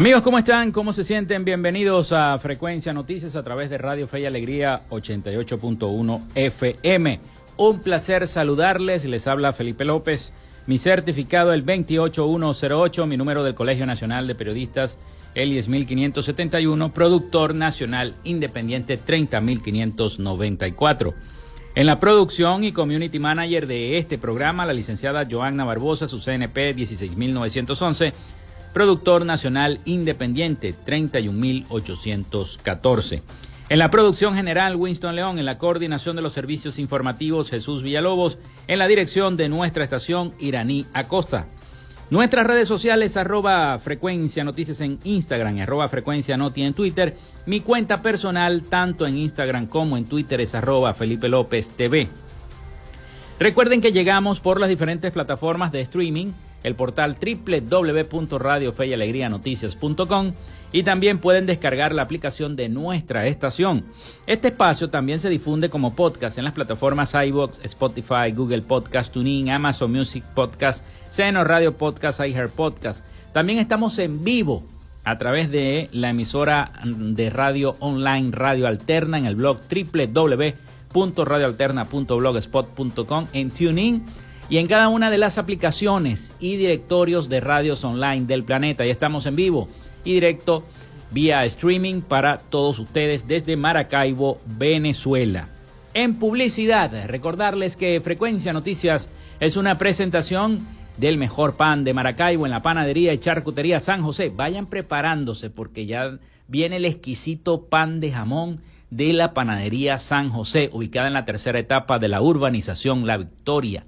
Amigos, ¿cómo están? ¿Cómo se sienten? Bienvenidos a Frecuencia Noticias a través de Radio Fe y Alegría 88.1 FM. Un placer saludarles. Les habla Felipe López. Mi certificado el 28108, mi número del Colegio Nacional de Periodistas el 10571, productor nacional independiente 30594. En la producción y community manager de este programa, la licenciada Joanna Barbosa, su CNP 16911 productor nacional independiente 31814. En la producción general, Winston León, en la coordinación de los servicios informativos, Jesús Villalobos, en la dirección de nuestra estación, Iraní Acosta. Nuestras redes sociales, arroba frecuencia noticias en Instagram, arroba frecuencia noti en Twitter. Mi cuenta personal, tanto en Instagram como en Twitter, es arroba Felipe López TV. Recuerden que llegamos por las diferentes plataformas de streaming el portal www.radiofeyalegrianoticias.com y también pueden descargar la aplicación de nuestra estación. Este espacio también se difunde como podcast en las plataformas iVoox, Spotify, Google Podcast, TuneIn, Amazon Music Podcast, Seno Radio Podcast, iHeart Podcast. También estamos en vivo a través de la emisora de radio online Radio Alterna en el blog www.radioalterna.blogspot.com en TuneIn y en cada una de las aplicaciones y directorios de radios online del planeta. Ya estamos en vivo y directo vía streaming para todos ustedes desde Maracaibo, Venezuela. En publicidad, recordarles que Frecuencia Noticias es una presentación del mejor pan de Maracaibo en la panadería y charcutería San José. Vayan preparándose porque ya viene el exquisito pan de jamón de la panadería San José, ubicada en la tercera etapa de la urbanización La Victoria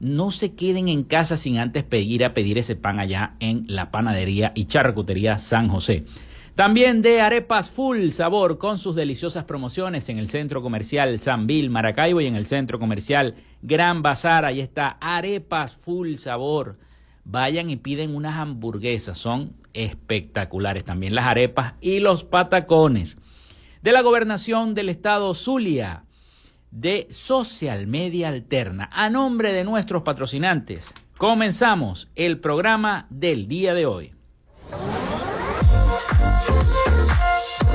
no se queden en casa sin antes pedir a pedir ese pan allá en la panadería y charcutería San José. También de arepas full sabor con sus deliciosas promociones en el centro comercial San Bill Maracaibo y en el centro comercial Gran Bazar. Ahí está arepas full sabor. Vayan y piden unas hamburguesas, son espectaculares también las arepas y los patacones. De la gobernación del estado Zulia, de Social Media Alterna. A nombre de nuestros patrocinantes, comenzamos el programa del día de hoy.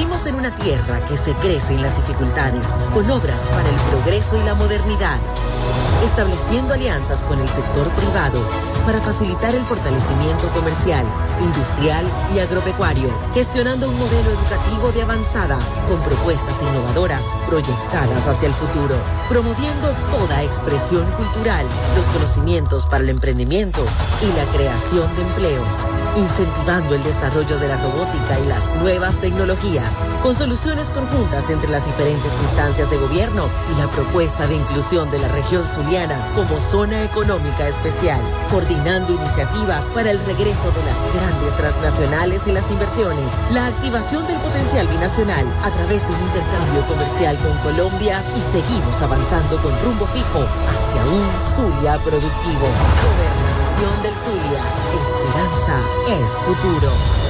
en una tierra que se crece en las dificultades, con obras para el progreso y la modernidad, estableciendo alianzas con el sector privado para facilitar el fortalecimiento comercial, industrial y agropecuario, gestionando un modelo educativo de avanzada con propuestas innovadoras proyectadas hacia el futuro, promoviendo toda expresión cultural, los conocimientos para el emprendimiento y la creación de empleos, incentivando el desarrollo de la robótica y las nuevas tecnologías, con soluciones conjuntas entre las diferentes instancias de gobierno y la propuesta de inclusión de la región zuliana como zona económica especial, coordinando iniciativas para el regreso de las grandes transnacionales y las inversiones, la activación del potencial binacional a través de un intercambio comercial con Colombia y seguimos avanzando con rumbo fijo hacia un Zulia productivo. Gobernación del Zulia. Esperanza es futuro.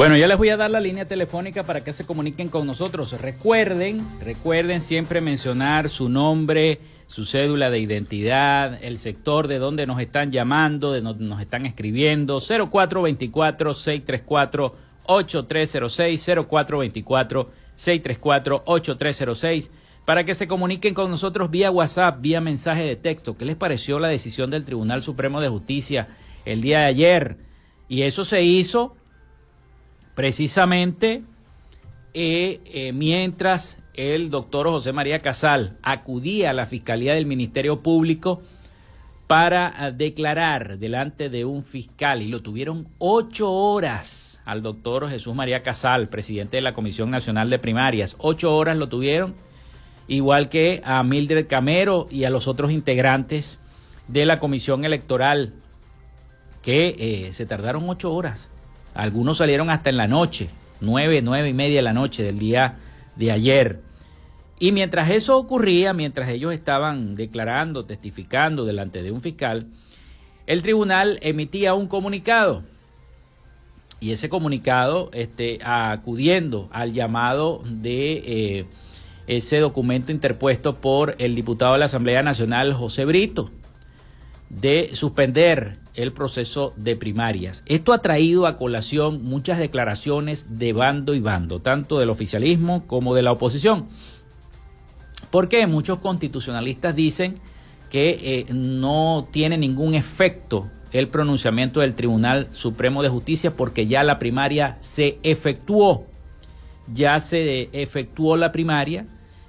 Bueno, ya les voy a dar la línea telefónica para que se comuniquen con nosotros. Recuerden, recuerden siempre mencionar su nombre, su cédula de identidad, el sector de donde nos están llamando, de donde nos están escribiendo. 0424-634-8306, 0424-634-8306, para que se comuniquen con nosotros vía WhatsApp, vía mensaje de texto. ¿Qué les pareció la decisión del Tribunal Supremo de Justicia el día de ayer? Y eso se hizo precisamente eh, eh, mientras el doctor José María Casal acudía a la Fiscalía del Ministerio Público para ah, declarar delante de un fiscal y lo tuvieron ocho horas al doctor Jesús María Casal, presidente de la Comisión Nacional de Primarias. Ocho horas lo tuvieron, igual que a Mildred Camero y a los otros integrantes de la Comisión Electoral, que eh, se tardaron ocho horas algunos salieron hasta en la noche, nueve, nueve y media de la noche del día de ayer. Y mientras eso ocurría, mientras ellos estaban declarando, testificando delante de un fiscal, el tribunal emitía un comunicado. Y ese comunicado, este, acudiendo al llamado de eh, ese documento interpuesto por el diputado de la Asamblea Nacional, José Brito, de suspender el proceso de primarias. Esto ha traído a colación muchas declaraciones de bando y bando, tanto del oficialismo como de la oposición. Porque muchos constitucionalistas dicen que eh, no tiene ningún efecto el pronunciamiento del Tribunal Supremo de Justicia porque ya la primaria se efectuó. Ya se efectuó la primaria.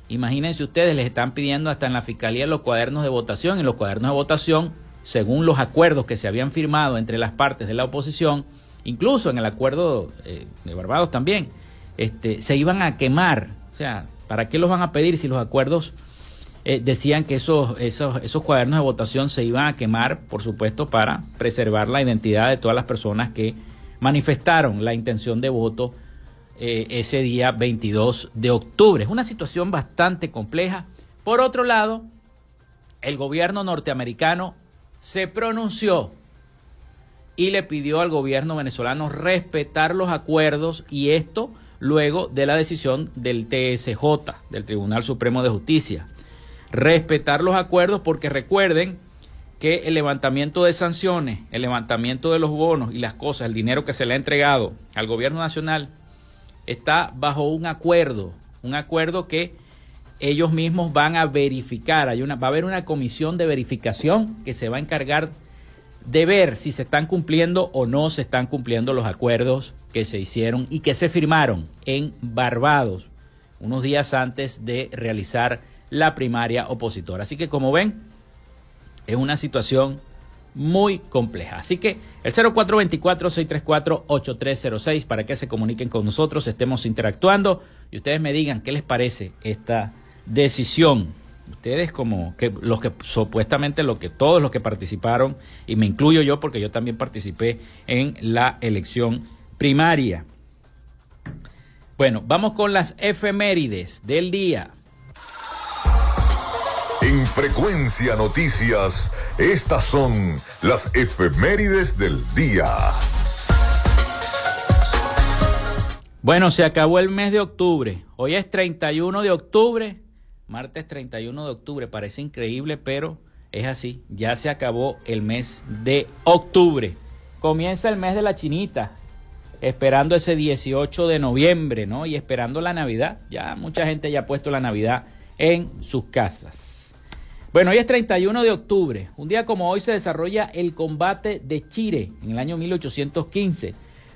Imagínense ustedes, les están pidiendo hasta en la Fiscalía los cuadernos de votación. y los cuadernos de votación según los acuerdos que se habían firmado entre las partes de la oposición, incluso en el acuerdo eh, de Barbados también, este, se iban a quemar. O sea, ¿para qué los van a pedir si los acuerdos eh, decían que esos, esos, esos cuadernos de votación se iban a quemar, por supuesto, para preservar la identidad de todas las personas que manifestaron la intención de voto eh, ese día 22 de octubre? Es una situación bastante compleja. Por otro lado, el gobierno norteamericano se pronunció y le pidió al gobierno venezolano respetar los acuerdos y esto luego de la decisión del TSJ, del Tribunal Supremo de Justicia. Respetar los acuerdos porque recuerden que el levantamiento de sanciones, el levantamiento de los bonos y las cosas, el dinero que se le ha entregado al gobierno nacional, está bajo un acuerdo, un acuerdo que ellos mismos van a verificar, hay una, va a haber una comisión de verificación que se va a encargar de ver si se están cumpliendo o no se están cumpliendo los acuerdos que se hicieron y que se firmaron en Barbados unos días antes de realizar la primaria opositora. Así que como ven, es una situación muy compleja. Así que el 0424-634-8306 para que se comuniquen con nosotros, estemos interactuando y ustedes me digan qué les parece esta decisión. Ustedes como que los que supuestamente lo que todos los que participaron y me incluyo yo porque yo también participé en la elección primaria. Bueno, vamos con las efemérides del día. En Frecuencia Noticias, estas son las efemérides del día. Bueno, se acabó el mes de octubre. Hoy es 31 de octubre, martes 31 de octubre. Parece increíble, pero es así. Ya se acabó el mes de octubre. Comienza el mes de la chinita, esperando ese 18 de noviembre, ¿no? Y esperando la Navidad. Ya mucha gente ya ha puesto la Navidad en sus casas. Bueno, hoy es 31 de octubre. Un día como hoy se desarrolla el combate de Chile en el año 1815.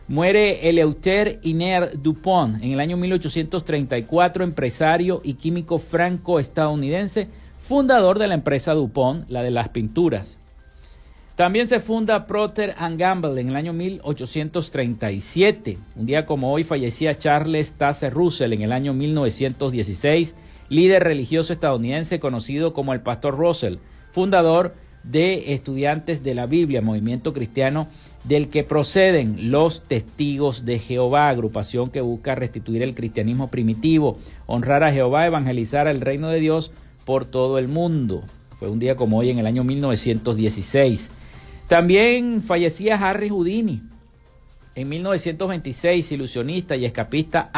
Muere Eleuter Iner Dupont en el año 1834, empresario y químico franco-estadounidense, fundador de la empresa Dupont, la de las pinturas. También se funda Procter Gamble en el año 1837. Un día como hoy fallecía Charles Taze Russell en el año 1916 líder religioso estadounidense conocido como el Pastor Russell, fundador de Estudiantes de la Biblia, movimiento cristiano del que proceden los testigos de Jehová, agrupación que busca restituir el cristianismo primitivo, honrar a Jehová, evangelizar el reino de Dios por todo el mundo. Fue un día como hoy en el año 1916. También fallecía Harry Houdini. En 1926, ilusionista y escapista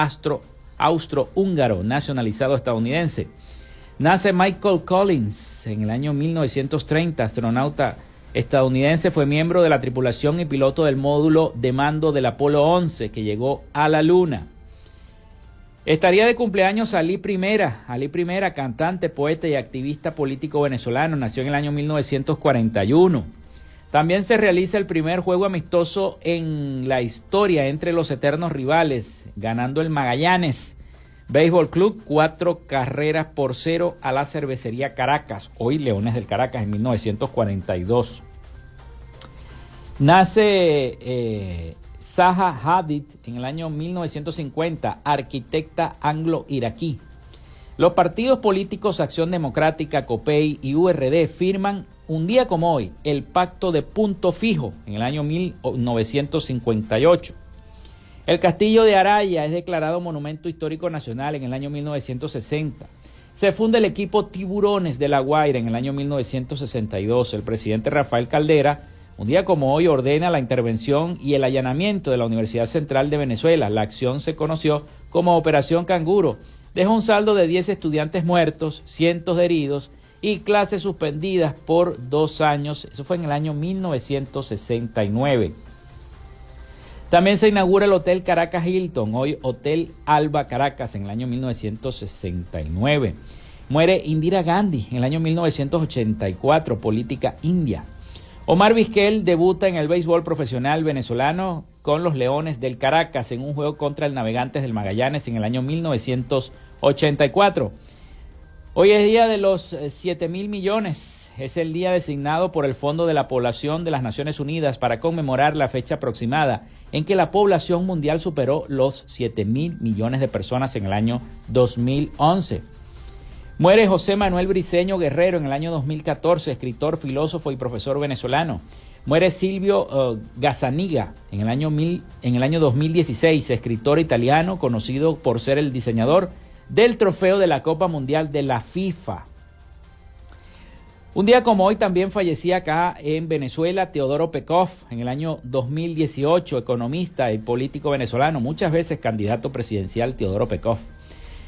austro-húngaro nacionalizado estadounidense. Nace Michael Collins en el año 1930, astronauta estadounidense, fue miembro de la tripulación y piloto del módulo de mando del Apolo 11 que llegó a la Luna. Estaría de cumpleaños Ali Primera. Ali Primera, cantante, poeta y activista político venezolano, nació en el año 1941. También se realiza el primer juego amistoso en la historia entre los eternos rivales, ganando el Magallanes Béisbol Club cuatro carreras por cero a la cervecería Caracas, hoy Leones del Caracas en 1942. Nace eh, Zaha Hadid en el año 1950, arquitecta anglo-iraquí. Los partidos políticos Acción Democrática, COPEI y URD firman un día como hoy el pacto de punto fijo en el año 1958. El castillo de Araya es declarado Monumento Histórico Nacional en el año 1960. Se funda el equipo Tiburones de La Guaira en el año 1962. El presidente Rafael Caldera, un día como hoy, ordena la intervención y el allanamiento de la Universidad Central de Venezuela. La acción se conoció como Operación Canguro. Dejó un saldo de 10 estudiantes muertos, cientos de heridos y clases suspendidas por dos años. Eso fue en el año 1969. También se inaugura el Hotel Caracas Hilton, hoy Hotel Alba Caracas, en el año 1969. Muere Indira Gandhi en el año 1984, política india. Omar Vizquel debuta en el béisbol profesional venezolano con los Leones del Caracas en un juego contra el Navegantes del Magallanes en el año 1984. Hoy es día de los 7 eh, mil millones. Es el día designado por el Fondo de la Población de las Naciones Unidas para conmemorar la fecha aproximada en que la población mundial superó los 7 mil millones de personas en el año 2011. Muere José Manuel Briceño Guerrero en el año 2014, escritor, filósofo y profesor venezolano. Muere Silvio uh, Gazzaniga en el, año en el año 2016, escritor italiano conocido por ser el diseñador del trofeo de la Copa Mundial de la FIFA. Un día como hoy también fallecía acá en Venezuela Teodoro Pekov en el año 2018, economista y político venezolano, muchas veces candidato presidencial Teodoro Pekov.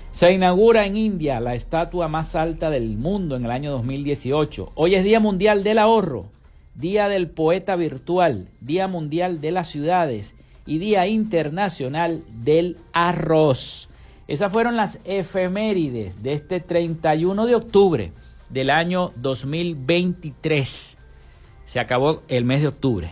Se inaugura en India la estatua más alta del mundo en el año 2018. Hoy es Día Mundial del Ahorro, Día del Poeta Virtual, Día Mundial de las Ciudades y Día Internacional del Arroz. Esas fueron las efemérides de este 31 de octubre del año 2023. Se acabó el mes de octubre.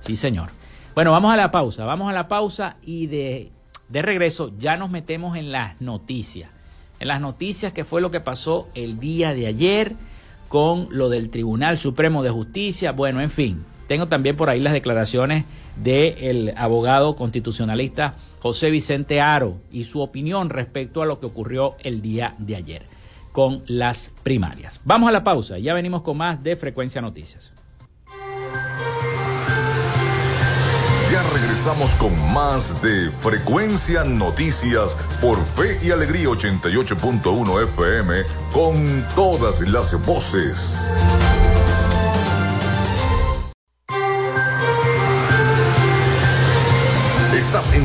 Sí, señor. Bueno, vamos a la pausa. Vamos a la pausa y de de regreso, ya nos metemos en las noticias. En las noticias, que fue lo que pasó el día de ayer con lo del Tribunal Supremo de Justicia. Bueno, en fin, tengo también por ahí las declaraciones del abogado constitucionalista José Vicente Aro y su opinión respecto a lo que ocurrió el día de ayer con las primarias. Vamos a la pausa, ya venimos con más de Frecuencia Noticias. Ya regresamos con más de Frecuencia Noticias por Fe y Alegría 88.1 FM con todas las voces.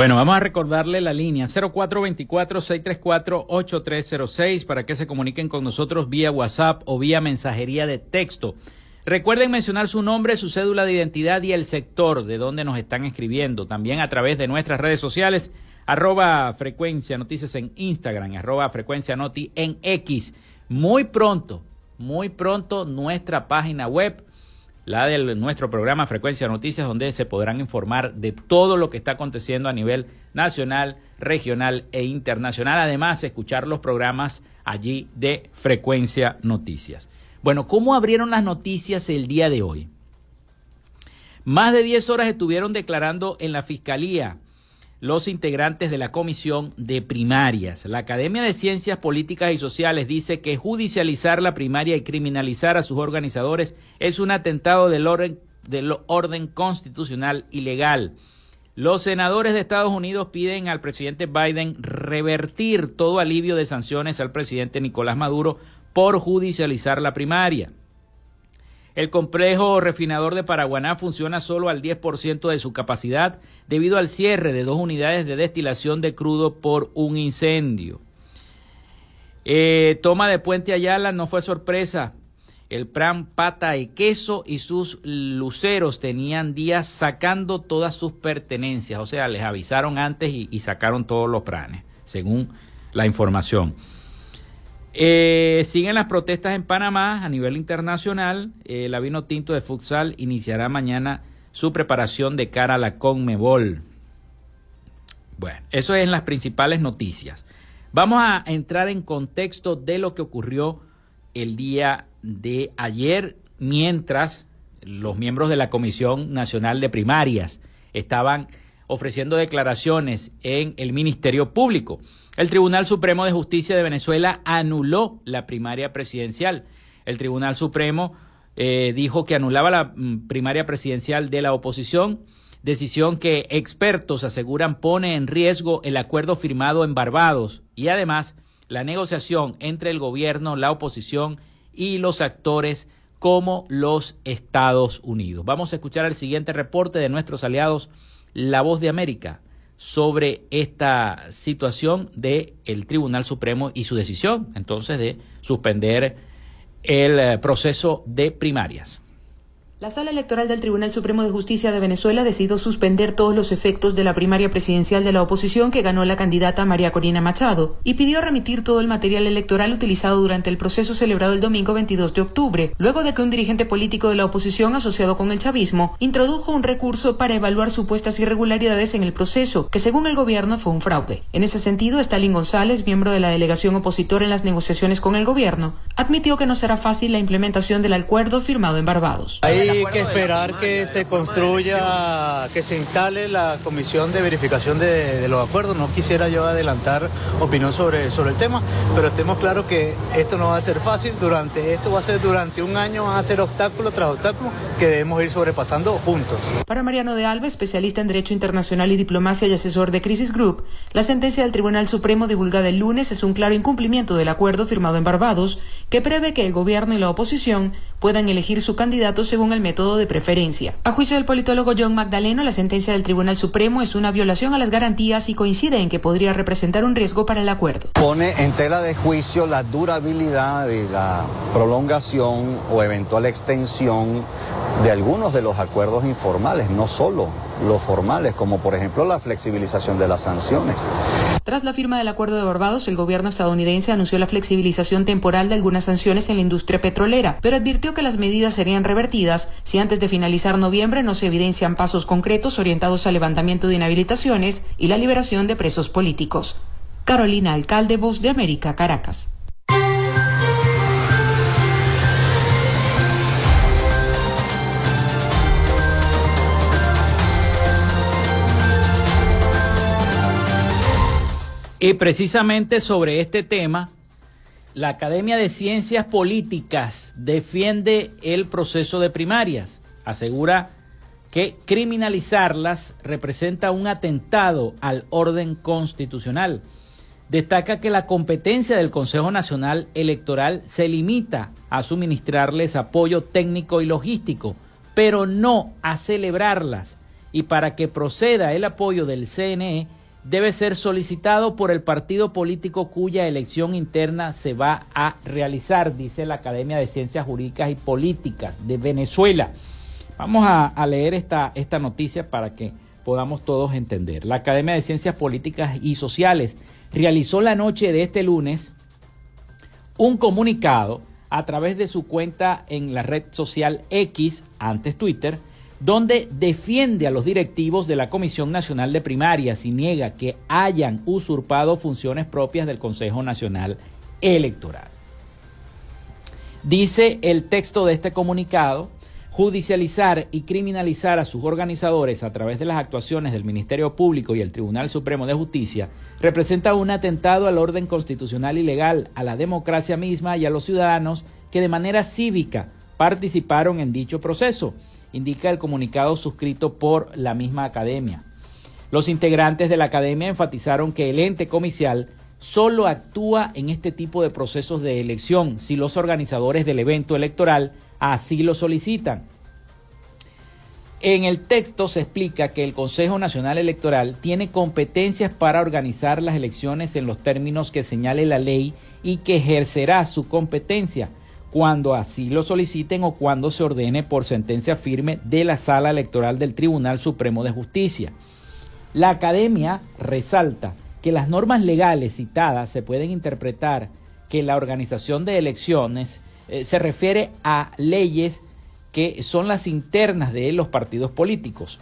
Bueno, vamos a recordarle la línea 0424-634-8306 para que se comuniquen con nosotros vía WhatsApp o vía mensajería de texto. Recuerden mencionar su nombre, su cédula de identidad y el sector de donde nos están escribiendo. También a través de nuestras redes sociales, arroba frecuencia noticias en Instagram, arroba frecuencia noti en X. Muy pronto, muy pronto nuestra página web la de nuestro programa Frecuencia Noticias, donde se podrán informar de todo lo que está aconteciendo a nivel nacional, regional e internacional. Además, escuchar los programas allí de Frecuencia Noticias. Bueno, ¿cómo abrieron las noticias el día de hoy? Más de 10 horas estuvieron declarando en la Fiscalía los integrantes de la Comisión de Primarias. La Academia de Ciencias Políticas y Sociales dice que judicializar la primaria y criminalizar a sus organizadores es un atentado del orden, del orden constitucional y legal. Los senadores de Estados Unidos piden al presidente Biden revertir todo alivio de sanciones al presidente Nicolás Maduro por judicializar la primaria. El complejo refinador de Paraguaná funciona solo al 10% de su capacidad debido al cierre de dos unidades de destilación de crudo por un incendio. Eh, toma de Puente Ayala no fue sorpresa. El plan Pata y Queso y sus luceros tenían días sacando todas sus pertenencias. O sea, les avisaron antes y, y sacaron todos los planes, según la información. Eh, siguen las protestas en Panamá a nivel internacional. Eh, la Vino Tinto de Futsal iniciará mañana su preparación de cara a la Conmebol. Bueno, eso es en las principales noticias. Vamos a entrar en contexto de lo que ocurrió el día de ayer mientras los miembros de la Comisión Nacional de Primarias estaban ofreciendo declaraciones en el Ministerio Público. El Tribunal Supremo de Justicia de Venezuela anuló la primaria presidencial. El Tribunal Supremo eh, dijo que anulaba la mm, primaria presidencial de la oposición, decisión que expertos aseguran pone en riesgo el acuerdo firmado en Barbados y además la negociación entre el gobierno, la oposición y los actores como los Estados Unidos. Vamos a escuchar el siguiente reporte de nuestros aliados, La Voz de América sobre esta situación del el Tribunal Supremo y su decisión entonces de suspender el eh, proceso de primarias. La Sala Electoral del Tribunal Supremo de Justicia de Venezuela decidió suspender todos los efectos de la primaria presidencial de la oposición que ganó la candidata María Corina Machado y pidió remitir todo el material electoral utilizado durante el proceso celebrado el domingo 22 de octubre, luego de que un dirigente político de la oposición asociado con el chavismo introdujo un recurso para evaluar supuestas irregularidades en el proceso, que según el gobierno fue un fraude. En ese sentido, Stalin González, miembro de la delegación opositora en las negociaciones con el gobierno, admitió que no será fácil la implementación del acuerdo firmado en Barbados. Hay que esperar que se construya, que se instale la comisión de verificación de, los acuerdos. No quisiera yo adelantar opinión sobre, sobre el tema, pero estemos claros que esto no va a ser fácil. Durante esto va a ser durante un año, van a ser obstáculo tras obstáculo que debemos ir sobrepasando juntos. Para Mariano de Alba, especialista en Derecho Internacional y Diplomacia y asesor de Crisis Group, la sentencia del Tribunal Supremo divulgada el lunes es un claro incumplimiento del acuerdo firmado en Barbados que prevé que el gobierno y la oposición puedan elegir su candidato según el método de preferencia. A juicio del politólogo John Magdaleno, la sentencia del Tribunal Supremo es una violación a las garantías y coincide en que podría representar un riesgo para el acuerdo. Pone en tela de juicio la durabilidad de la prolongación o eventual extensión de algunos de los acuerdos informales, no solo los formales, como por ejemplo la flexibilización de las sanciones. Tras la firma del Acuerdo de Barbados, el gobierno estadounidense anunció la flexibilización temporal de algunas sanciones en la industria petrolera, pero advirtió que las medidas serían revertidas si antes de finalizar noviembre no se evidencian pasos concretos orientados al levantamiento de inhabilitaciones y la liberación de presos políticos. Carolina Alcalde, Voz de América, Caracas. Y precisamente sobre este tema, la Academia de Ciencias Políticas defiende el proceso de primarias. Asegura que criminalizarlas representa un atentado al orden constitucional. Destaca que la competencia del Consejo Nacional Electoral se limita a suministrarles apoyo técnico y logístico, pero no a celebrarlas. Y para que proceda el apoyo del CNE, debe ser solicitado por el partido político cuya elección interna se va a realizar, dice la Academia de Ciencias Jurídicas y Políticas de Venezuela. Vamos a, leer esta, esta noticia para que podamos todos entender. La Academia de Ciencias Políticas y Sociales realizó la noche de este lunes un comunicado a través de su cuenta en la red social X, antes Twitter, donde defiende a los directivos de la Comisión Nacional de Primarias y niega que hayan usurpado funciones propias del Consejo Nacional Electoral. Dice el texto de este comunicado, judicializar y criminalizar a sus organizadores a través de las actuaciones del Ministerio Público y el Tribunal Supremo de Justicia representa un atentado al orden constitucional y legal, a la democracia misma y a los ciudadanos que de manera cívica participaron en dicho proceso indica el comunicado suscrito por la misma academia. Los integrantes de la academia enfatizaron que el ente comicial solo actúa en este tipo de procesos de elección si los organizadores del evento electoral así lo solicitan. En el texto se explica que el Consejo Nacional Electoral tiene competencias para organizar las elecciones en los términos que señale la ley y que ejercerá su competencia cuando así lo soliciten o cuando se ordene por sentencia firme de la Sala Electoral del Tribunal Supremo de Justicia. La Academia resalta que las normas legales citadas se pueden interpretar que la organización de elecciones eh, se refiere a leyes que son las internas de los partidos políticos,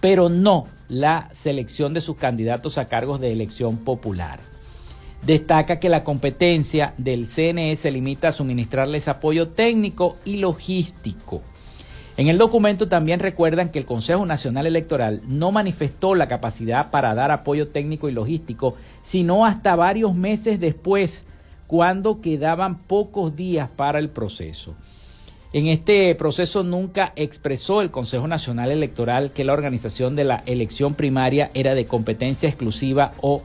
pero no la selección de sus candidatos a cargos de elección popular destaca que la competencia del CNE se limita a suministrarles apoyo técnico y logístico. En el documento también recuerdan que el Consejo Nacional Electoral no manifestó la capacidad para dar apoyo técnico y logístico, sino hasta varios meses después, cuando quedaban pocos días para el proceso. En este proceso nunca expresó el Consejo Nacional Electoral que la organización de la elección primaria era de competencia exclusiva o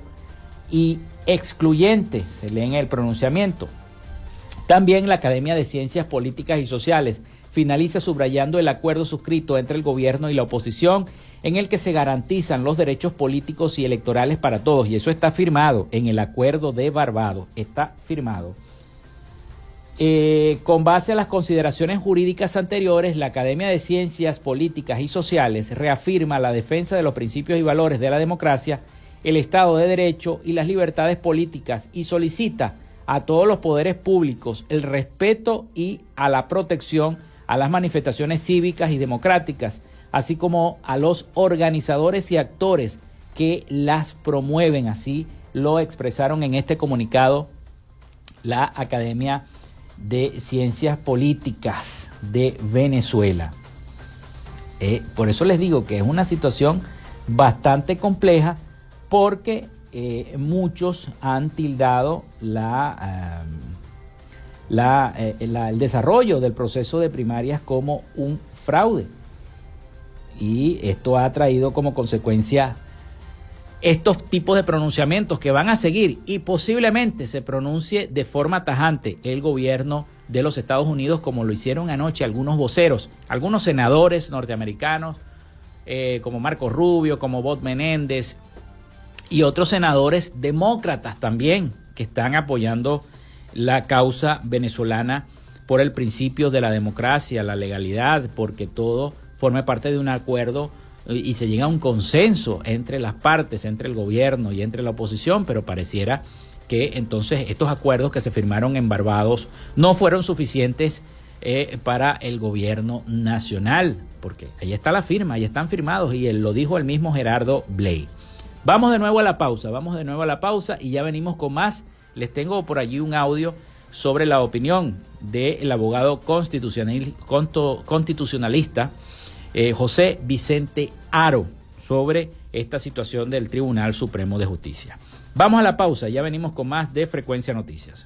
y excluyente, se lee en el pronunciamiento. También la Academia de Ciencias Políticas y Sociales finaliza subrayando el acuerdo suscrito entre el gobierno y la oposición en el que se garantizan los derechos políticos y electorales para todos. Y eso está firmado en el acuerdo de Barbados. Está firmado. Eh, con base a las consideraciones jurídicas anteriores, la Academia de Ciencias Políticas y Sociales reafirma la defensa de los principios y valores de la democracia el Estado de Derecho y las libertades políticas y solicita a todos los poderes públicos el respeto y a la protección a las manifestaciones cívicas y democráticas, así como a los organizadores y actores que las promueven. Así lo expresaron en este comunicado la Academia de Ciencias Políticas de Venezuela. Eh, por eso les digo que es una situación bastante compleja porque eh, muchos han tildado la, eh, el desarrollo del proceso de primarias como un fraude. Y esto ha traído como consecuencia estos tipos de pronunciamientos que van a seguir y posiblemente se pronuncie de forma tajante el gobierno de los Estados Unidos como lo hicieron anoche algunos voceros, algunos senadores norteamericanos eh, como Marco Rubio, como Bob Menéndez y otros senadores demócratas también que están apoyando la causa venezolana por el principio de la democracia, la legalidad, porque todo forme parte de un acuerdo y se llega a un consenso entre las partes, entre el gobierno y entre la oposición, pero pareciera que entonces estos acuerdos que se firmaron en Barbados no fueron suficientes eh, para el gobierno nacional, porque ahí está la firma, ahí están firmados y él, lo dijo el mismo Gerardo Blay. Vamos de nuevo a la pausa, vamos de nuevo a la pausa y ya venimos con más. Les tengo por allí un audio sobre la opinión del abogado constitucionalista eh, José Vicente Aro sobre esta situación del Tribunal Supremo de Justicia. Vamos a la pausa, ya venimos con más de Frecuencia Noticias.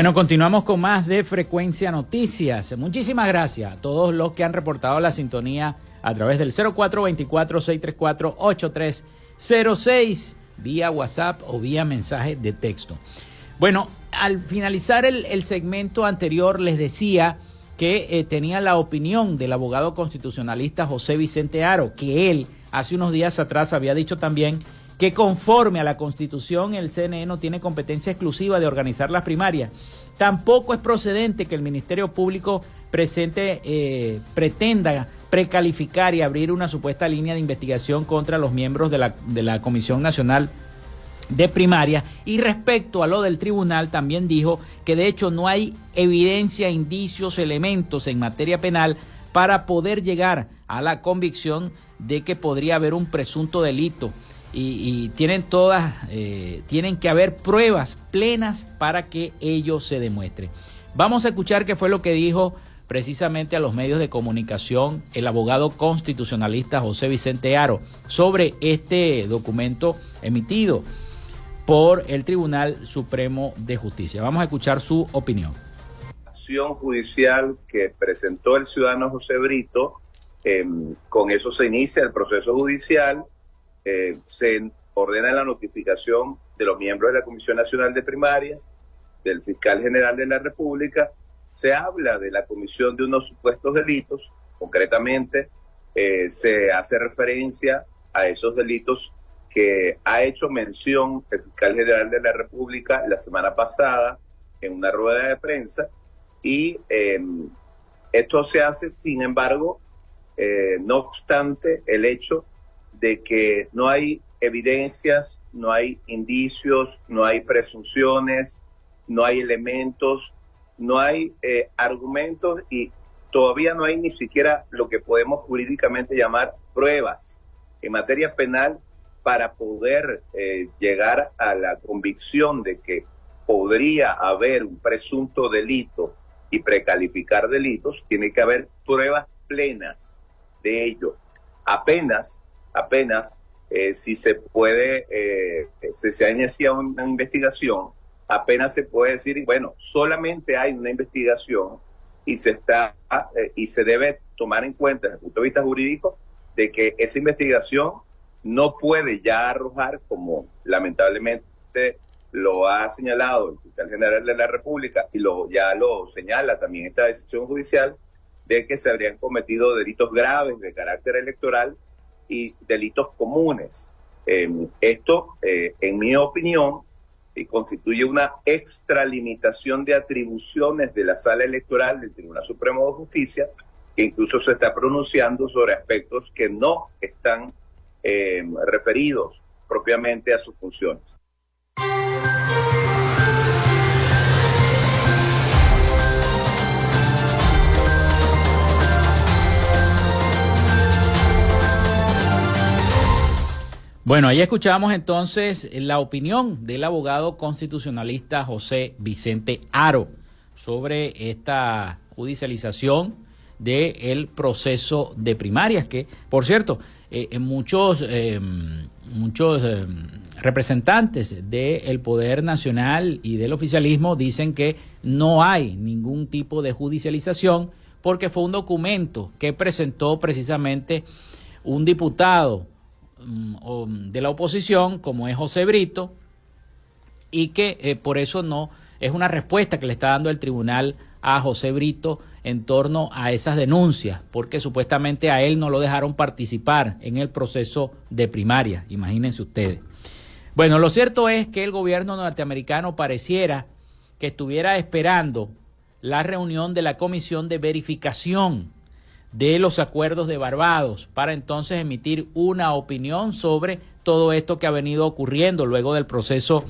Bueno, continuamos con más de Frecuencia Noticias. Muchísimas gracias a todos los que han reportado la sintonía a través del 0424-634-8306 vía WhatsApp o vía mensaje de texto. Bueno, al finalizar el, segmento anterior les decía que eh, tenía la opinión del abogado constitucionalista José Vicente Aro, que él hace unos días atrás había dicho también que conforme a la constitución el CNE no tiene competencia exclusiva de organizar las primarias. Tampoco es procedente que el Ministerio Público presente, eh, pretenda precalificar y abrir una supuesta línea de investigación contra los miembros de la, de la Comisión Nacional de primaria y respecto a lo del tribunal también dijo que de hecho no hay evidencia, indicios, elementos en materia penal para poder llegar a la convicción de que podría haber un presunto delito y, tienen todas, eh, tienen que haber pruebas plenas para que ello se demuestre. Vamos a escuchar qué fue lo que dijo precisamente a los medios de comunicación el abogado constitucionalista José Vicente Aro sobre este documento emitido por el Tribunal Supremo de Justicia. Vamos a escuchar su opinión. Acción judicial que presentó el ciudadano José Brito, em, con eso se inicia el proceso judicial, eh, se ordena la notificación de los miembros de la Comisión Nacional de Primarias, del fiscal general de la República, se habla de la comisión de unos supuestos delitos, concretamente eh, se hace referencia a esos delitos que ha hecho mención el fiscal general de la República la semana pasada en una rueda de prensa y em, esto se hace, sin embargo, eh, no obstante el hecho de que no hay evidencias, no hay indicios, no hay presunciones, no hay elementos, no hay eh, argumentos y todavía no hay ni siquiera lo que podemos jurídicamente llamar pruebas en materia penal para poder eh, llegar a la convicción de que podría haber un presunto delito y precalificar delitos, tiene que haber pruebas plenas de ello. Apenas, apenas, eh, si se puede, eh, si se ha iniciado una investigación, apenas se puede decir, bueno, solamente hay una investigación y se está y se debe tomar en cuenta desde el punto de vista jurídico de que esa investigación no puede ya arrojar, como lamentablemente lo ha señalado el fiscal general de la República y lo ya lo señala también esta decisión judicial, de que se habrían cometido delitos graves de carácter electoral y delitos comunes. Em, esto, eh, en mi opinión, constituye una extralimitación de atribuciones de la sala electoral del Tribunal Supremo de Justicia, que incluso se está pronunciando sobre aspectos que no están eh, referidos propiamente a sus funciones. Bueno, ahí escuchamos entonces la opinión del abogado constitucionalista José Vicente Aro sobre esta judicialización del proceso de primarias, que, por cierto, eh, muchos, eh, muchos eh, representantes del Poder Nacional y del oficialismo dicen que no hay ningún tipo de judicialización porque fue un documento que presentó precisamente un diputado de la oposición, como es José Brito, y que por eso no es una respuesta que le está dando el tribunal a José Brito en torno a esas denuncias, porque supuestamente a él no lo dejaron participar en el proceso de primaria, imagínense ustedes. Bueno, lo cierto es que el gobierno norteamericano pareciera que estuviera esperando la reunión de la Comisión de Verificación de los acuerdos de Barbados para entonces emitir una opinión sobre todo esto que ha venido ocurriendo luego del proceso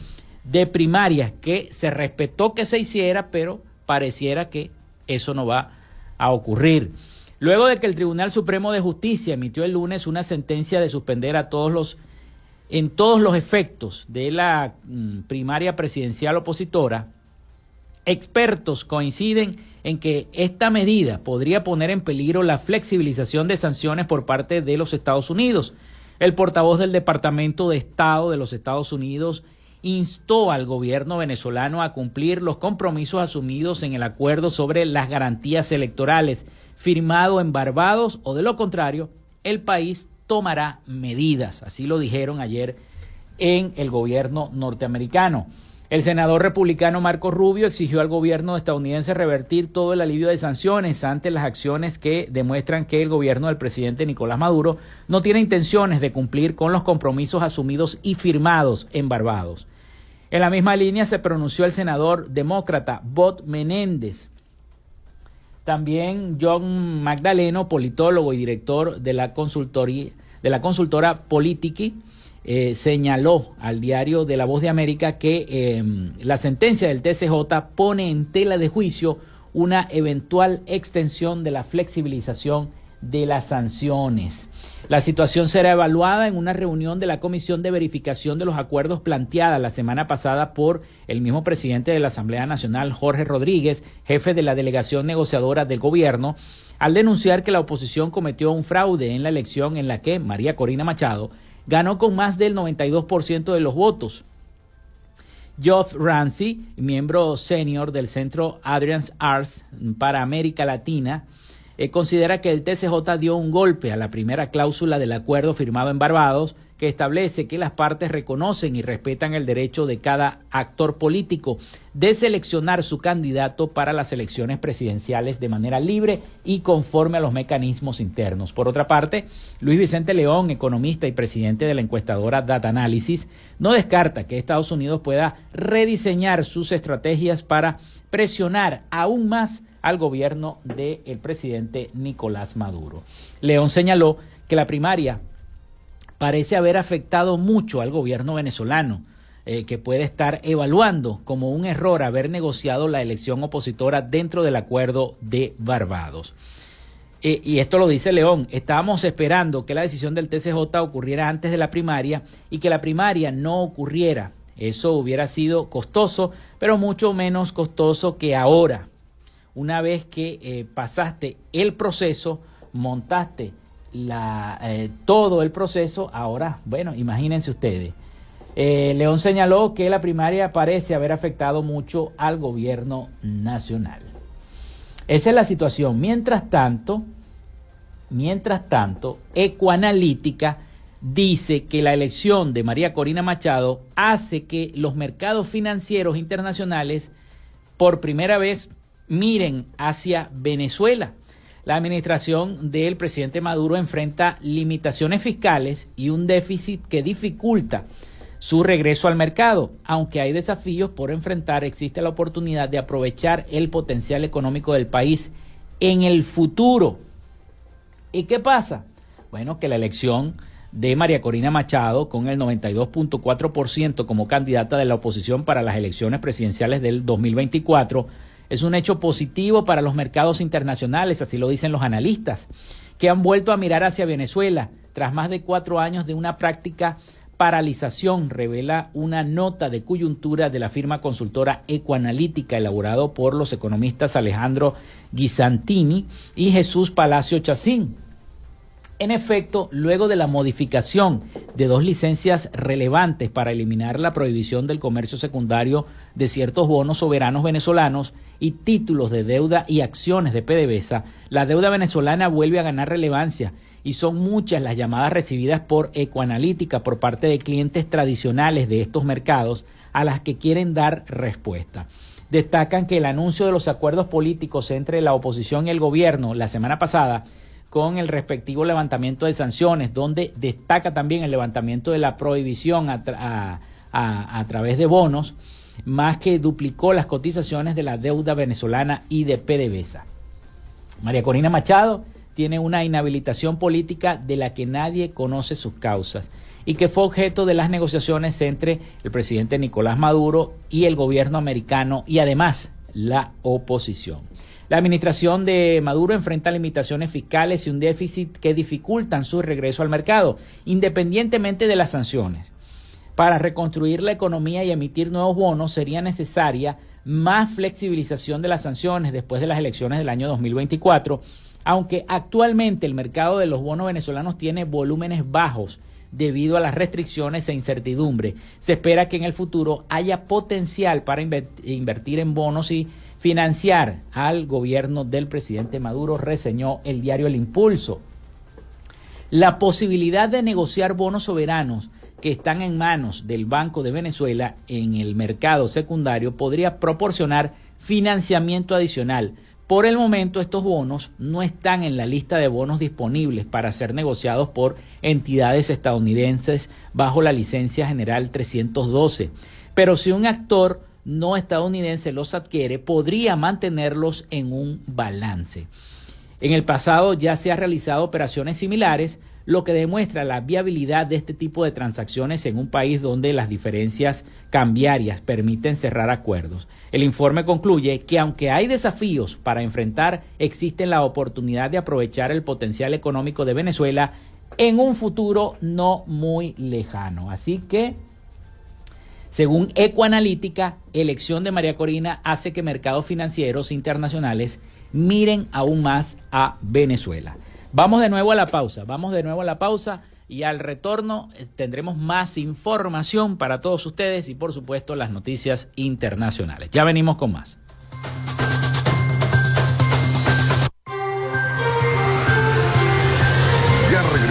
de primarias que se respetó que se hiciera, pero pareciera que eso no va a ocurrir. Luego de que el Tribunal Supremo de Justicia emitió el lunes una sentencia de suspender a todos los en todos los efectos de la mm, primaria presidencial opositora, expertos coinciden en que esta medida podría poner en peligro la flexibilización de sanciones por parte de los Estados Unidos. El portavoz del Departamento de Estado de los Estados Unidos instó al gobierno venezolano a cumplir los compromisos asumidos en el acuerdo sobre las garantías electorales firmado en Barbados o de lo contrario, el país tomará medidas. Así lo dijeron ayer en el gobierno norteamericano. El senador republicano Marco Rubio exigió al gobierno estadounidense revertir todo el alivio de sanciones ante las acciones que demuestran que el gobierno del presidente Nicolás Maduro no tiene intenciones de cumplir con los compromisos asumidos y firmados en Barbados. En la misma línea se pronunció el senador demócrata Bot Menéndez. También John Magdaleno, politólogo y director de la, consultoría, de la consultora Politiki, eh, señaló al diario de La Voz de América que em, la sentencia del TCJ pone en tela de juicio una eventual extensión de la flexibilización de las sanciones. La situación será evaluada en una reunión de la Comisión de Verificación de los Acuerdos planteada la semana pasada por el mismo presidente de la Asamblea Nacional, Jorge Rodríguez, jefe de la delegación negociadora del gobierno, al denunciar que la oposición cometió un fraude en la elección en la que María Corina Machado ganó con más del 92% de los votos. Geoff Ramsey, miembro senior del Centro Adrian's Arts para América Latina, eh, considera que el TCJ dio un golpe a la primera cláusula del acuerdo firmado en Barbados que establece que las partes reconocen y respetan el derecho de cada actor político de seleccionar su candidato para las elecciones presidenciales de manera libre y conforme a los mecanismos internos. Por otra parte, Luis Vicente León, economista y presidente de la encuestadora Data Analysis, no descarta que Estados Unidos pueda rediseñar sus estrategias para presionar aún más al gobierno del presidente Nicolás Maduro. León señaló que la primaria parece haber afectado mucho al gobierno venezolano, eh, que puede estar evaluando como un error haber negociado la elección opositora dentro del acuerdo de Barbados. Eh, y esto lo dice León, estábamos esperando que la decisión del TCJ ocurriera antes de la primaria y que la primaria no ocurriera. Eso hubiera sido costoso, pero mucho menos costoso que ahora. Una vez que eh, pasaste el proceso, montaste eh, todo el proceso. Ahora, bueno, imagínense ustedes. Eh, León señaló que la primaria parece haber afectado mucho al gobierno nacional. Esa es la situación. Mientras tanto, mientras tanto, Ecoanalítica dice que la elección de María Corina Machado hace que los mercados financieros internacionales por primera vez miren hacia Venezuela la administración del presidente Maduro enfrenta limitaciones fiscales y un déficit que dificulta su regreso al mercado. Aunque hay desafíos por enfrentar, existe la oportunidad de aprovechar el potencial económico del país en el futuro. ¿Y qué pasa? Bueno, que la elección de María Corina Machado con el 92.4% como candidata de la oposición para las elecciones presidenciales del 2024 es un hecho positivo para los mercados internacionales, así lo dicen los analistas, que han vuelto a mirar hacia Venezuela tras más de cuatro años de una práctica paralización, revela una nota de coyuntura de la firma consultora Ecoanalítica elaborado por los economistas Alejandro Guisantini y Jesús Palacio Chacín. En efecto, luego de la modificación de dos licencias relevantes para eliminar la prohibición del comercio secundario de ciertos bonos soberanos venezolanos y títulos de deuda y acciones de PDVSA, la deuda venezolana vuelve a ganar relevancia y son muchas las llamadas recibidas por Ecoanalítica por parte de clientes tradicionales de estos mercados a las que quieren dar respuesta. Destacan que el anuncio de los acuerdos políticos entre la oposición y el gobierno la semana pasada con el respectivo levantamiento de sanciones, donde destaca también el levantamiento de la prohibición a, través de bonos, más que duplicó las cotizaciones de la deuda venezolana y de PDVSA. María Corina Machado tiene una inhabilitación política de la que nadie conoce sus causas y que fue objeto de las negociaciones entre el presidente Nicolás Maduro y el gobierno americano y además la oposición. La administración de Maduro enfrenta limitaciones fiscales y un déficit que dificultan su regreso al mercado, independientemente de las sanciones. Para reconstruir la economía y emitir nuevos bonos sería necesaria más flexibilización de las sanciones después de las elecciones del año 2024, aunque actualmente el mercado de los bonos venezolanos tiene volúmenes bajos debido a las restricciones e incertidumbre. Se espera que en el futuro haya potencial para invertir en bonos y financiar al gobierno del presidente Maduro, reseñó el diario El Impulso. La posibilidad de negociar bonos soberanos que están en manos del Banco de Venezuela en el mercado secundario podría proporcionar financiamiento adicional. Por el momento estos bonos no están en la lista de bonos disponibles para ser negociados por entidades estadounidenses bajo la licencia general 312. Pero si un actor no estadounidense los adquiere, podría mantenerlos en un balance. En el pasado ya se han realizado operaciones similares, lo que demuestra la viabilidad de este tipo de transacciones en un país donde las diferencias cambiarias permiten cerrar acuerdos. El informe concluye que aunque hay desafíos para enfrentar, existe la oportunidad de aprovechar el potencial económico de Venezuela en un futuro no muy lejano. Así que según Ecoanalítica, elección de María Corina hace que mercados financieros internacionales miren aún más a Venezuela. Vamos de nuevo a la pausa, vamos de nuevo a la pausa y al retorno eh, tendremos más información para todos ustedes y por supuesto las noticias internacionales. Ya venimos con más.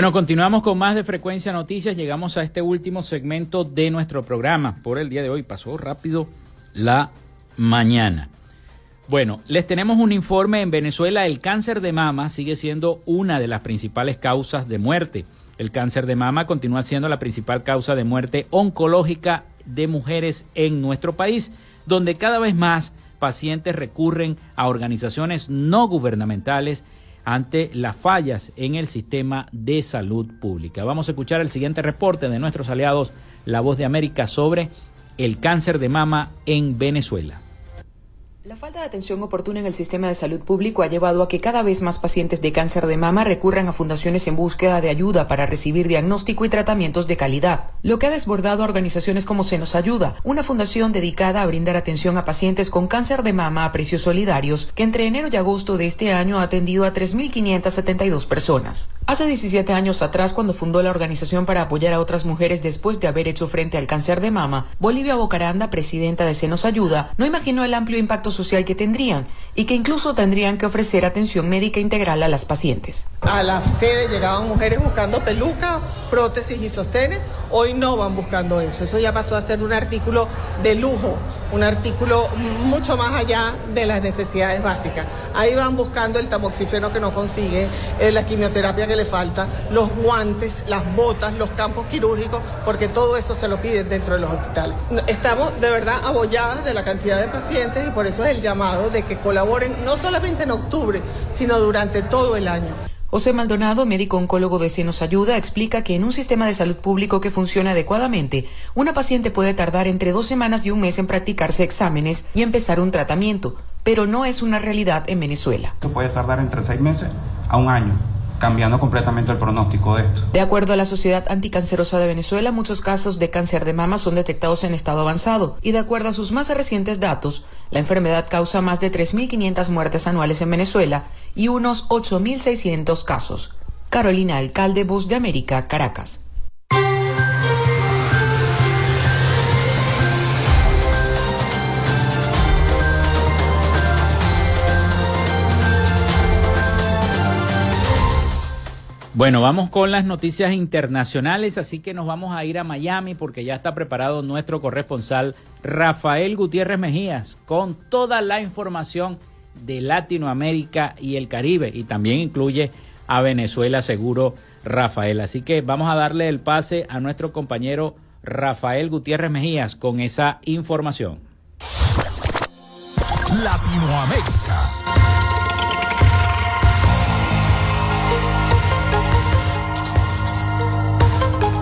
Bueno, continuamos con más de Frecuencia Noticias. Llegamos a este último segmento de nuestro programa por el día de hoy. Pasó rápido la mañana. Bueno, les tenemos un informe. En Venezuela el cáncer de mama sigue siendo una de las principales causas de muerte. El cáncer de mama continúa siendo la principal causa de muerte oncológica de mujeres en nuestro país, donde cada vez más pacientes recurren a organizaciones no gubernamentales ante las fallas en el sistema de salud pública. Vamos a escuchar el siguiente reporte de nuestros aliados La Voz de América sobre el cáncer de mama en Venezuela. La falta de atención oportuna en el sistema de salud público ha llevado a que cada vez más pacientes de cáncer de mama recurran a fundaciones en búsqueda de ayuda para recibir diagnóstico y tratamientos de calidad, lo que ha desbordado a organizaciones como Se nos ayuda, una fundación dedicada a brindar atención a pacientes con cáncer de mama a precios solidarios, que entre enero y agosto de este año ha atendido a 3.572 personas. Hace 17 años atrás, cuando fundó la organización para apoyar a otras mujeres después de haber hecho frente al cáncer de mama, Bolivia Bocaranda, presidenta de Se nos ayuda, no imaginó el amplio impacto social que tendrían y que incluso tendrían que ofrecer atención médica integral a las pacientes. A la sede llegaban mujeres buscando pelucas, prótesis y sostenes, hoy no van buscando eso, eso ya pasó a ser un artículo de lujo, un artículo mucho más allá de las necesidades básicas. Ahí van buscando el tamoxifeno que no consigue, eh, la quimioterapia que le falta, los guantes, las botas, los campos quirúrgicos, porque todo eso se lo piden dentro de los hospitales. Estamos de verdad abolladas de la cantidad de pacientes y por eso es el llamado de que colaboren no solamente en octubre, sino durante todo el año. José Maldonado, médico oncólogo de Senos Ayuda, explica que en un sistema de salud público que funciona adecuadamente, una paciente puede tardar entre dos semanas y un mes en practicarse exámenes y empezar un tratamiento, pero no es una realidad en Venezuela. Esto puede tardar entre seis meses a un año cambiando completamente el pronóstico de esto. De acuerdo a la Sociedad Anticancerosa de Venezuela, muchos casos de cáncer de mama son detectados en estado avanzado y de acuerdo a sus más recientes datos, la enfermedad causa más de 3.500 muertes anuales en Venezuela y unos 8.600 casos. Carolina Alcalde, Voz de América, Caracas. Bueno, vamos con las noticias internacionales, así que nos vamos a ir a Miami porque ya está preparado nuestro corresponsal Rafael Gutiérrez Mejías con toda la información de Latinoamérica y el Caribe y también incluye a Venezuela seguro Rafael. Así que vamos a darle el pase a nuestro compañero Rafael Gutiérrez Mejías con esa información. Latinoamérica.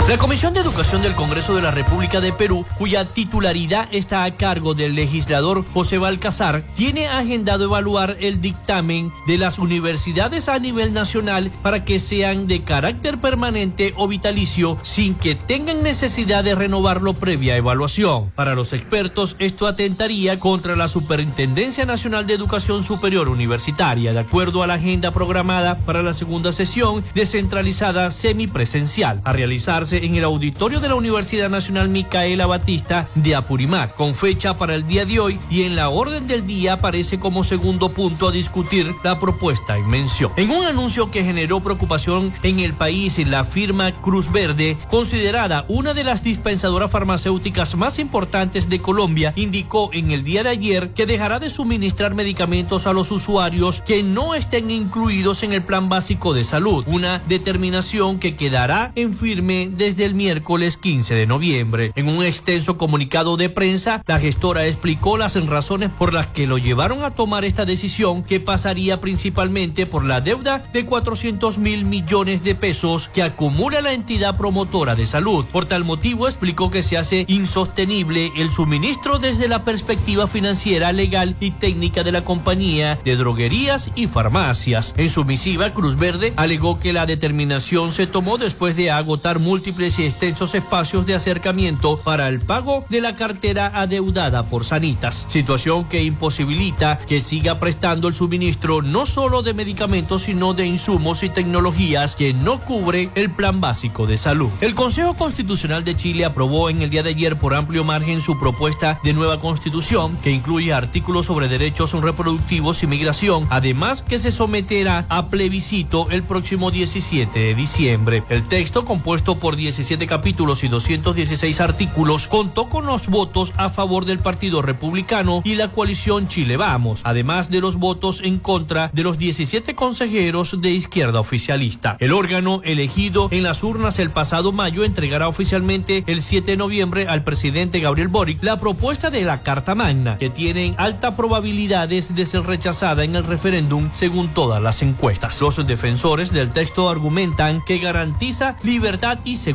La Comisión de Educación del Congreso de la República de Perú, cuya titularidad está a cargo del legislador José Balcazar, tiene agendado evaluar el dictamen de las universidades a nivel nacional para que sean de carácter permanente o vitalicio sin que tengan necesidad de renovarlo previa evaluación. Para los expertos, esto atentaría contra la Superintendencia Nacional de Educación Superior Universitaria, de acuerdo a la agenda programada para la segunda sesión descentralizada semipresencial, a realizarse en el auditorio de la Universidad Nacional Micaela Batista de Apurímac, con fecha para el día de hoy y en la orden del día aparece como segundo punto a discutir la propuesta en mención. En un anuncio que generó preocupación en el país, la firma Cruz Verde, considerada una de las dispensadoras farmacéuticas más importantes de Colombia, indicó en el día de ayer que dejará de suministrar medicamentos a los usuarios que no estén incluidos en el plan básico de salud, una determinación que quedará en firme desde el miércoles 15 de noviembre. En un extenso comunicado de prensa, la gestora explicó las razones por las que lo llevaron a tomar esta decisión que pasaría principalmente por la deuda de 400 mil millones de pesos que acumula la entidad promotora de salud. Por tal motivo explicó que se hace insostenible el suministro desde la perspectiva financiera, legal y técnica de la compañía de droguerías y farmacias. En su misiva, Cruz Verde alegó que la determinación se tomó después de agotar múltiples y extensos espacios de acercamiento para el pago de la cartera adeudada por Sanitas, situación que imposibilita que siga prestando el suministro no solo de medicamentos, sino de insumos y tecnologías que no cubre el plan básico de salud. El Consejo Constitucional de Chile aprobó en el día de ayer por amplio margen su propuesta de nueva constitución que incluye artículos sobre derechos reproductivos y migración, además que se someterá a plebiscito el próximo 17 de diciembre. El texto compuesto por 17 capítulos y 216 artículos, contó con los votos a favor del Partido Republicano y la coalición Chile Vamos, además de los votos en contra de los 17 consejeros de izquierda oficialista. El órgano elegido en las urnas el pasado mayo entregará oficialmente el 7 de noviembre al presidente Gabriel Boric la propuesta de la Carta Magna, que tiene altas probabilidades de ser rechazada en el referéndum según todas las encuestas. Los defensores del texto argumentan que garantiza libertad y seguridad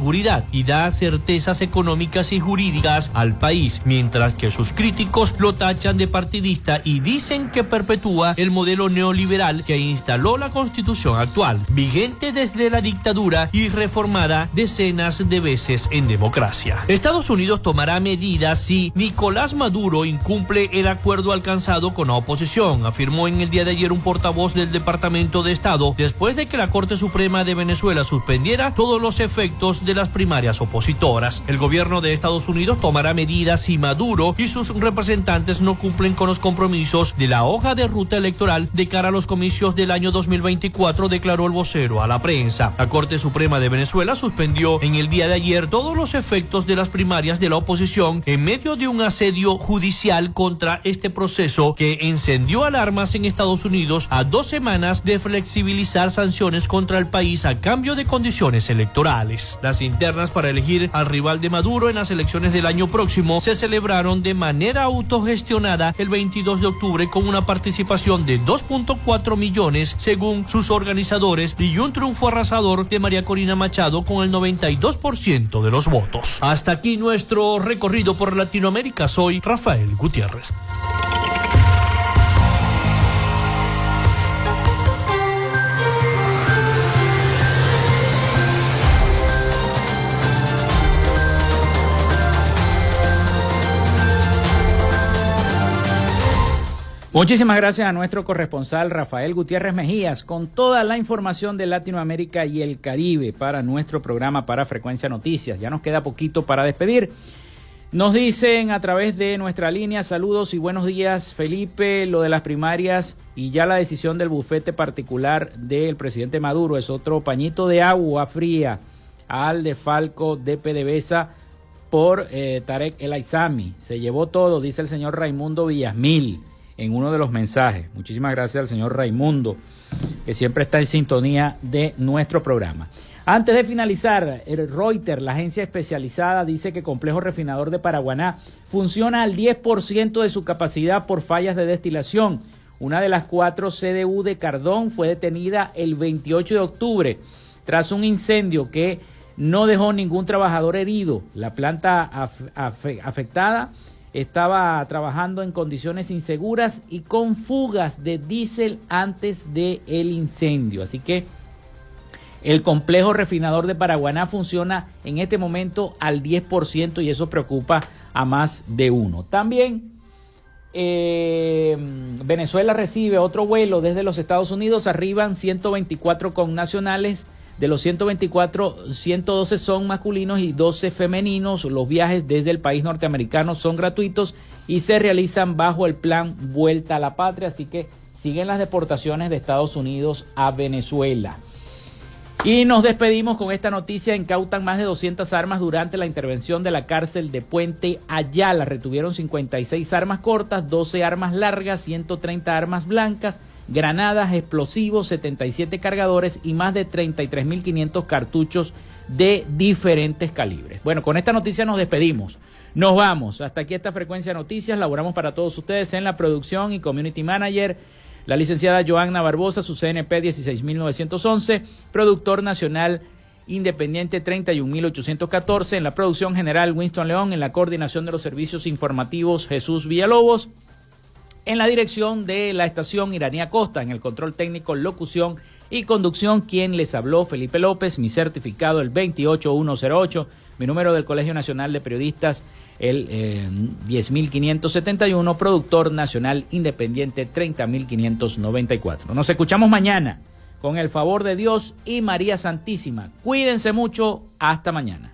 y da certezas económicas y jurídicas al país, mientras que sus críticos lo tachan de partidista y dicen que perpetúa el modelo neoliberal que instaló la constitución actual, vigente desde la dictadura y reformada decenas de veces en democracia. Estados Unidos tomará medidas si Nicolás Maduro incumple el acuerdo alcanzado con la oposición, afirmó en el día de ayer un portavoz del Departamento de Estado, después de que la Corte Suprema de Venezuela suspendiera todos los efectos de las primarias opositoras. El gobierno de Estados Unidos tomará medidas si Maduro y sus representantes no cumplen con los compromisos de la hoja de ruta electoral de cara a los comicios del año 2024, declaró el vocero a la prensa. La Corte Suprema de Venezuela suspendió en el día de ayer todos los efectos de las primarias de la oposición en medio de un asedio judicial contra este proceso que encendió alarmas en Estados Unidos a dos semanas de flexibilizar sanciones contra el país a cambio de condiciones electorales. Internas para elegir al rival de Maduro en las elecciones del año próximo se celebraron de manera autogestionada el 22 de octubre con una participación de 2.4 millones según sus organizadores y un triunfo arrasador de María Corina Machado con el 92% de los votos. Hasta aquí nuestro recorrido por Latinoamérica. Soy Rafael Gutiérrez. Muchísimas gracias a nuestro corresponsal Rafael Gutiérrez Mejías con toda la información de Latinoamérica y el Caribe para nuestro programa para Frecuencia Noticias. Ya nos queda poquito para despedir. Nos dicen a través de nuestra línea saludos y buenos días Felipe, lo de las primarias y ya la decisión del bufete particular del presidente Maduro es otro pañito de agua fría al de Falco de PDVSA por eh, Tarek El Aizami. Se llevó todo, dice el señor Raimundo Villasmil en uno de los mensajes. Muchísimas gracias al señor Raimundo, que siempre está en sintonía de nuestro programa. Antes de finalizar, el Reuters, la agencia especializada, dice que complejo refinador de Paraguaná funciona al 10% de su capacidad por fallas de destilación. Una de las cuatro CDU de Cardón fue detenida el 28 de octubre tras un incendio que no dejó ningún trabajador herido. La planta afectada estaba trabajando en condiciones inseguras y con fugas de diésel antes del el incendio. Así que el complejo refinador de Paraguaná funciona en este momento al 10% y eso preocupa a más de uno. También eh, Venezuela recibe otro vuelo desde los Estados Unidos, arriban 124 connacionales. De los 124, 112 son masculinos y 12 femeninos. Los viajes desde el país norteamericano son gratuitos y se realizan bajo el plan Vuelta a la Patria. Así que siguen las deportaciones de Estados Unidos a Venezuela. Y nos despedimos con esta noticia. Incautan más de 200 armas durante la intervención de la cárcel de Puente Ayala. Retuvieron 56 armas cortas, 12 armas largas, 130 armas blancas, granadas, explosivos, 77 cargadores y más de 33.500 cartuchos de diferentes calibres. Bueno, con esta noticia nos despedimos. Nos vamos. Hasta aquí esta frecuencia de noticias. Laboramos para todos ustedes en la producción y community manager. La licenciada Joanna Barbosa, su CNP 16911, productor nacional independiente 31814, en la producción general Winston León, en la coordinación de los servicios informativos Jesús Villalobos, en la dirección de la estación Iranía Costa, en el control técnico, locución y conducción, quien les habló Felipe López, mi certificado el 28108, mi número del Colegio Nacional de Periodistas el 10.571, eh, productor nacional independiente 30.594. Nos escuchamos mañana con el favor de Dios y María Santísima. Cuídense mucho, hasta mañana.